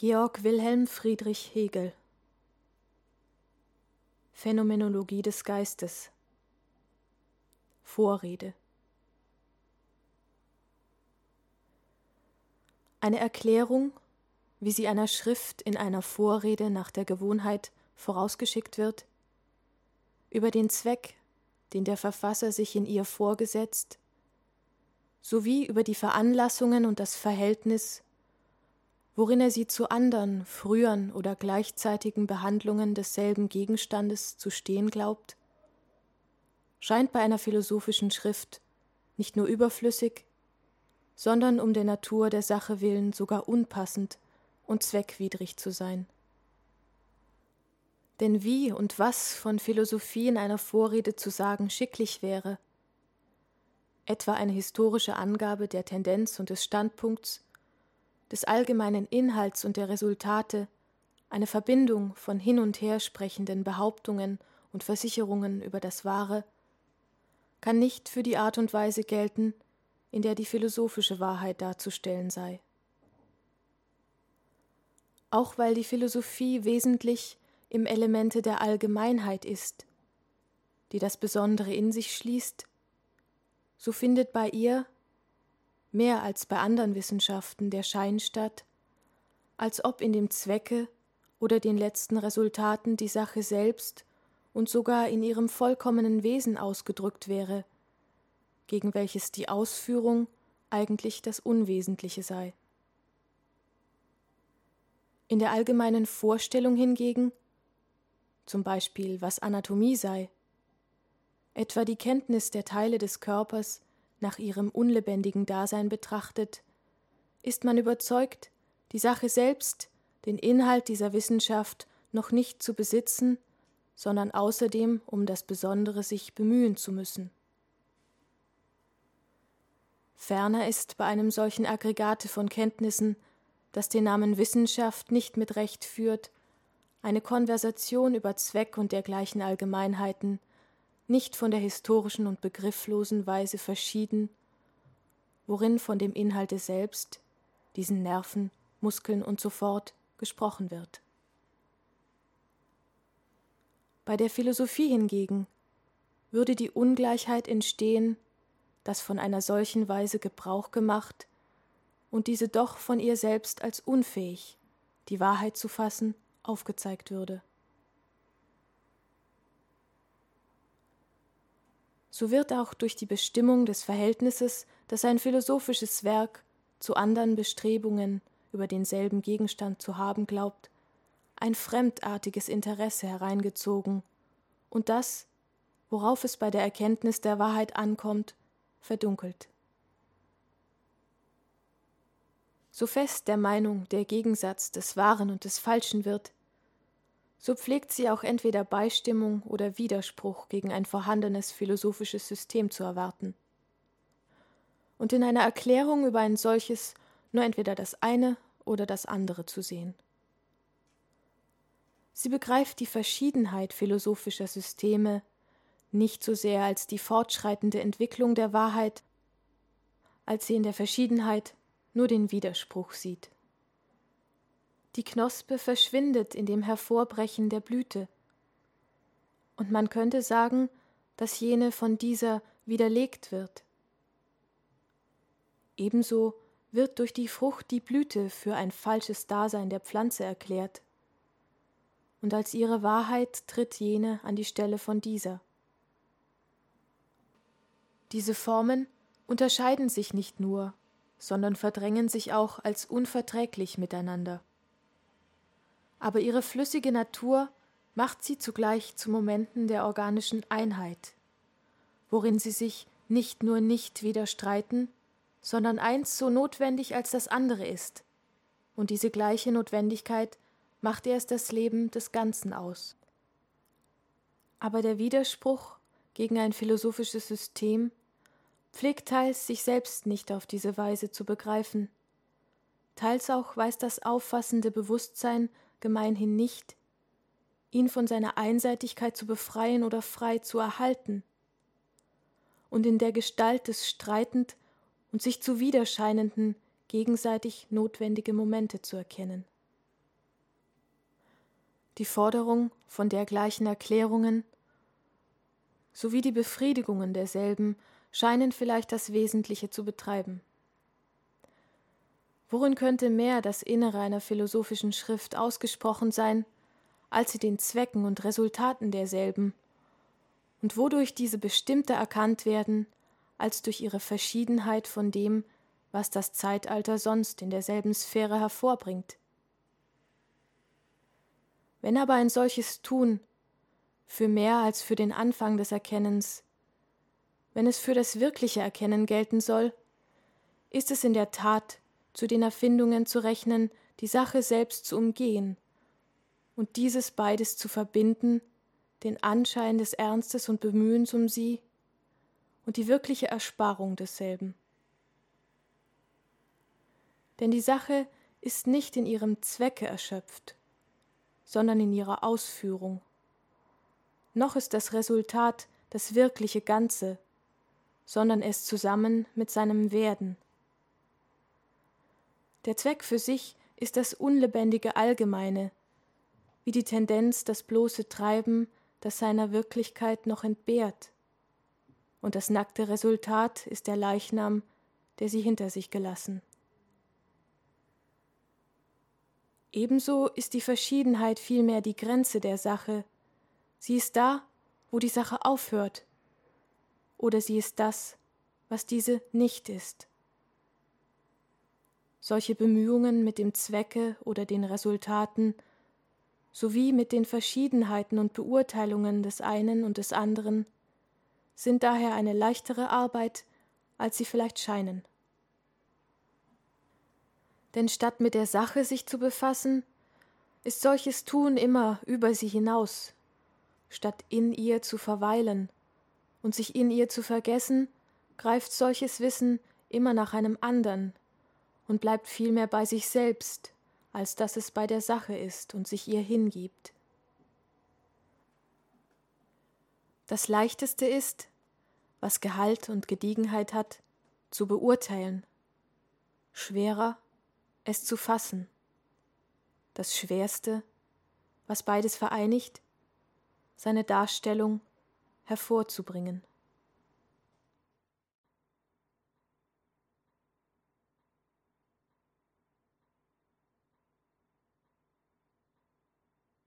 Georg Wilhelm Friedrich Hegel. Phänomenologie des Geistes. Vorrede. Eine Erklärung, wie sie einer Schrift in einer Vorrede nach der Gewohnheit vorausgeschickt wird, über den Zweck, den der Verfasser sich in ihr vorgesetzt, sowie über die Veranlassungen und das Verhältnis, worin er sie zu anderen, früheren oder gleichzeitigen Behandlungen desselben Gegenstandes zu stehen glaubt, scheint bei einer philosophischen Schrift nicht nur überflüssig, sondern um der Natur der Sache willen sogar unpassend und zweckwidrig zu sein. Denn wie und was von Philosophie in einer Vorrede zu sagen schicklich wäre, etwa eine historische Angabe der Tendenz und des Standpunkts, des allgemeinen Inhalts und der Resultate, eine Verbindung von hin und her sprechenden Behauptungen und Versicherungen über das Wahre, kann nicht für die Art und Weise gelten, in der die philosophische Wahrheit darzustellen sei. Auch weil die Philosophie wesentlich im Elemente der Allgemeinheit ist, die das Besondere in sich schließt, so findet bei ihr mehr als bei anderen Wissenschaften der Schein statt, als ob in dem Zwecke oder den letzten Resultaten die Sache selbst und sogar in ihrem vollkommenen Wesen ausgedrückt wäre, gegen welches die Ausführung eigentlich das Unwesentliche sei. In der allgemeinen Vorstellung hingegen, zum Beispiel was Anatomie sei, etwa die Kenntnis der Teile des Körpers nach ihrem unlebendigen Dasein betrachtet, ist man überzeugt, die Sache selbst, den Inhalt dieser Wissenschaft noch nicht zu besitzen, sondern außerdem um das Besondere sich bemühen zu müssen. Ferner ist bei einem solchen Aggregate von Kenntnissen, das den Namen Wissenschaft nicht mit Recht führt, eine Konversation über Zweck und dergleichen Allgemeinheiten nicht von der historischen und begrifflosen Weise verschieden, worin von dem Inhalte selbst, diesen Nerven, Muskeln und so fort, gesprochen wird. Bei der Philosophie hingegen würde die Ungleichheit entstehen, dass von einer solchen Weise Gebrauch gemacht und diese doch von ihr selbst als unfähig, die Wahrheit zu fassen, aufgezeigt würde. So wird auch durch die Bestimmung des Verhältnisses, das ein philosophisches Werk zu anderen Bestrebungen über denselben Gegenstand zu haben glaubt, ein fremdartiges Interesse hereingezogen und das, worauf es bei der Erkenntnis der Wahrheit ankommt, verdunkelt. So fest der Meinung der Gegensatz des Wahren und des Falschen wird, so pflegt sie auch entweder Beistimmung oder Widerspruch gegen ein vorhandenes philosophisches System zu erwarten. Und in einer Erklärung über ein solches nur entweder das eine oder das andere zu sehen. Sie begreift die Verschiedenheit philosophischer Systeme nicht so sehr als die fortschreitende Entwicklung der Wahrheit, als sie in der Verschiedenheit nur den Widerspruch sieht. Die Knospe verschwindet in dem Hervorbrechen der Blüte. Und man könnte sagen, dass jene von dieser widerlegt wird. Ebenso wird durch die Frucht die Blüte für ein falsches Dasein der Pflanze erklärt. Und als ihre Wahrheit tritt jene an die Stelle von dieser. Diese Formen unterscheiden sich nicht nur, sondern verdrängen sich auch als unverträglich miteinander aber ihre flüssige Natur macht sie zugleich zu Momenten der organischen Einheit, worin sie sich nicht nur nicht widerstreiten, sondern eins so notwendig als das andere ist, und diese gleiche Notwendigkeit macht erst das Leben des Ganzen aus. Aber der Widerspruch gegen ein philosophisches System pflegt teils sich selbst nicht auf diese Weise zu begreifen, teils auch weiß das auffassende Bewusstsein gemeinhin nicht, ihn von seiner Einseitigkeit zu befreien oder frei zu erhalten und in der Gestalt des streitend und sich zu widerscheinenden gegenseitig notwendige Momente zu erkennen. die Forderung von dergleichen Erklärungen sowie die Befriedigungen derselben scheinen vielleicht das Wesentliche zu betreiben. Worin könnte mehr das Innere einer philosophischen Schrift ausgesprochen sein, als sie den Zwecken und Resultaten derselben, und wodurch diese bestimmter erkannt werden, als durch ihre Verschiedenheit von dem, was das Zeitalter sonst in derselben Sphäre hervorbringt. Wenn aber ein solches Tun für mehr als für den Anfang des Erkennens, wenn es für das wirkliche Erkennen gelten soll, ist es in der Tat zu den Erfindungen zu rechnen, die Sache selbst zu umgehen und dieses beides zu verbinden, den Anschein des Ernstes und Bemühens um sie und die wirkliche Ersparung desselben. Denn die Sache ist nicht in ihrem Zwecke erschöpft, sondern in ihrer Ausführung. Noch ist das Resultat das wirkliche Ganze, sondern es zusammen mit seinem Werden. Der Zweck für sich ist das unlebendige Allgemeine, wie die Tendenz das bloße Treiben, das seiner Wirklichkeit noch entbehrt, und das nackte Resultat ist der Leichnam, der sie hinter sich gelassen. Ebenso ist die Verschiedenheit vielmehr die Grenze der Sache. Sie ist da, wo die Sache aufhört, oder sie ist das, was diese nicht ist. Solche Bemühungen mit dem Zwecke oder den Resultaten sowie mit den Verschiedenheiten und Beurteilungen des einen und des anderen sind daher eine leichtere Arbeit, als sie vielleicht scheinen. Denn statt mit der Sache sich zu befassen, ist solches Tun immer über sie hinaus, statt in ihr zu verweilen und sich in ihr zu vergessen, greift solches Wissen immer nach einem andern und bleibt vielmehr bei sich selbst, als dass es bei der Sache ist und sich ihr hingibt. Das Leichteste ist, was Gehalt und Gediegenheit hat, zu beurteilen. Schwerer es zu fassen. Das Schwerste, was beides vereinigt, seine Darstellung hervorzubringen.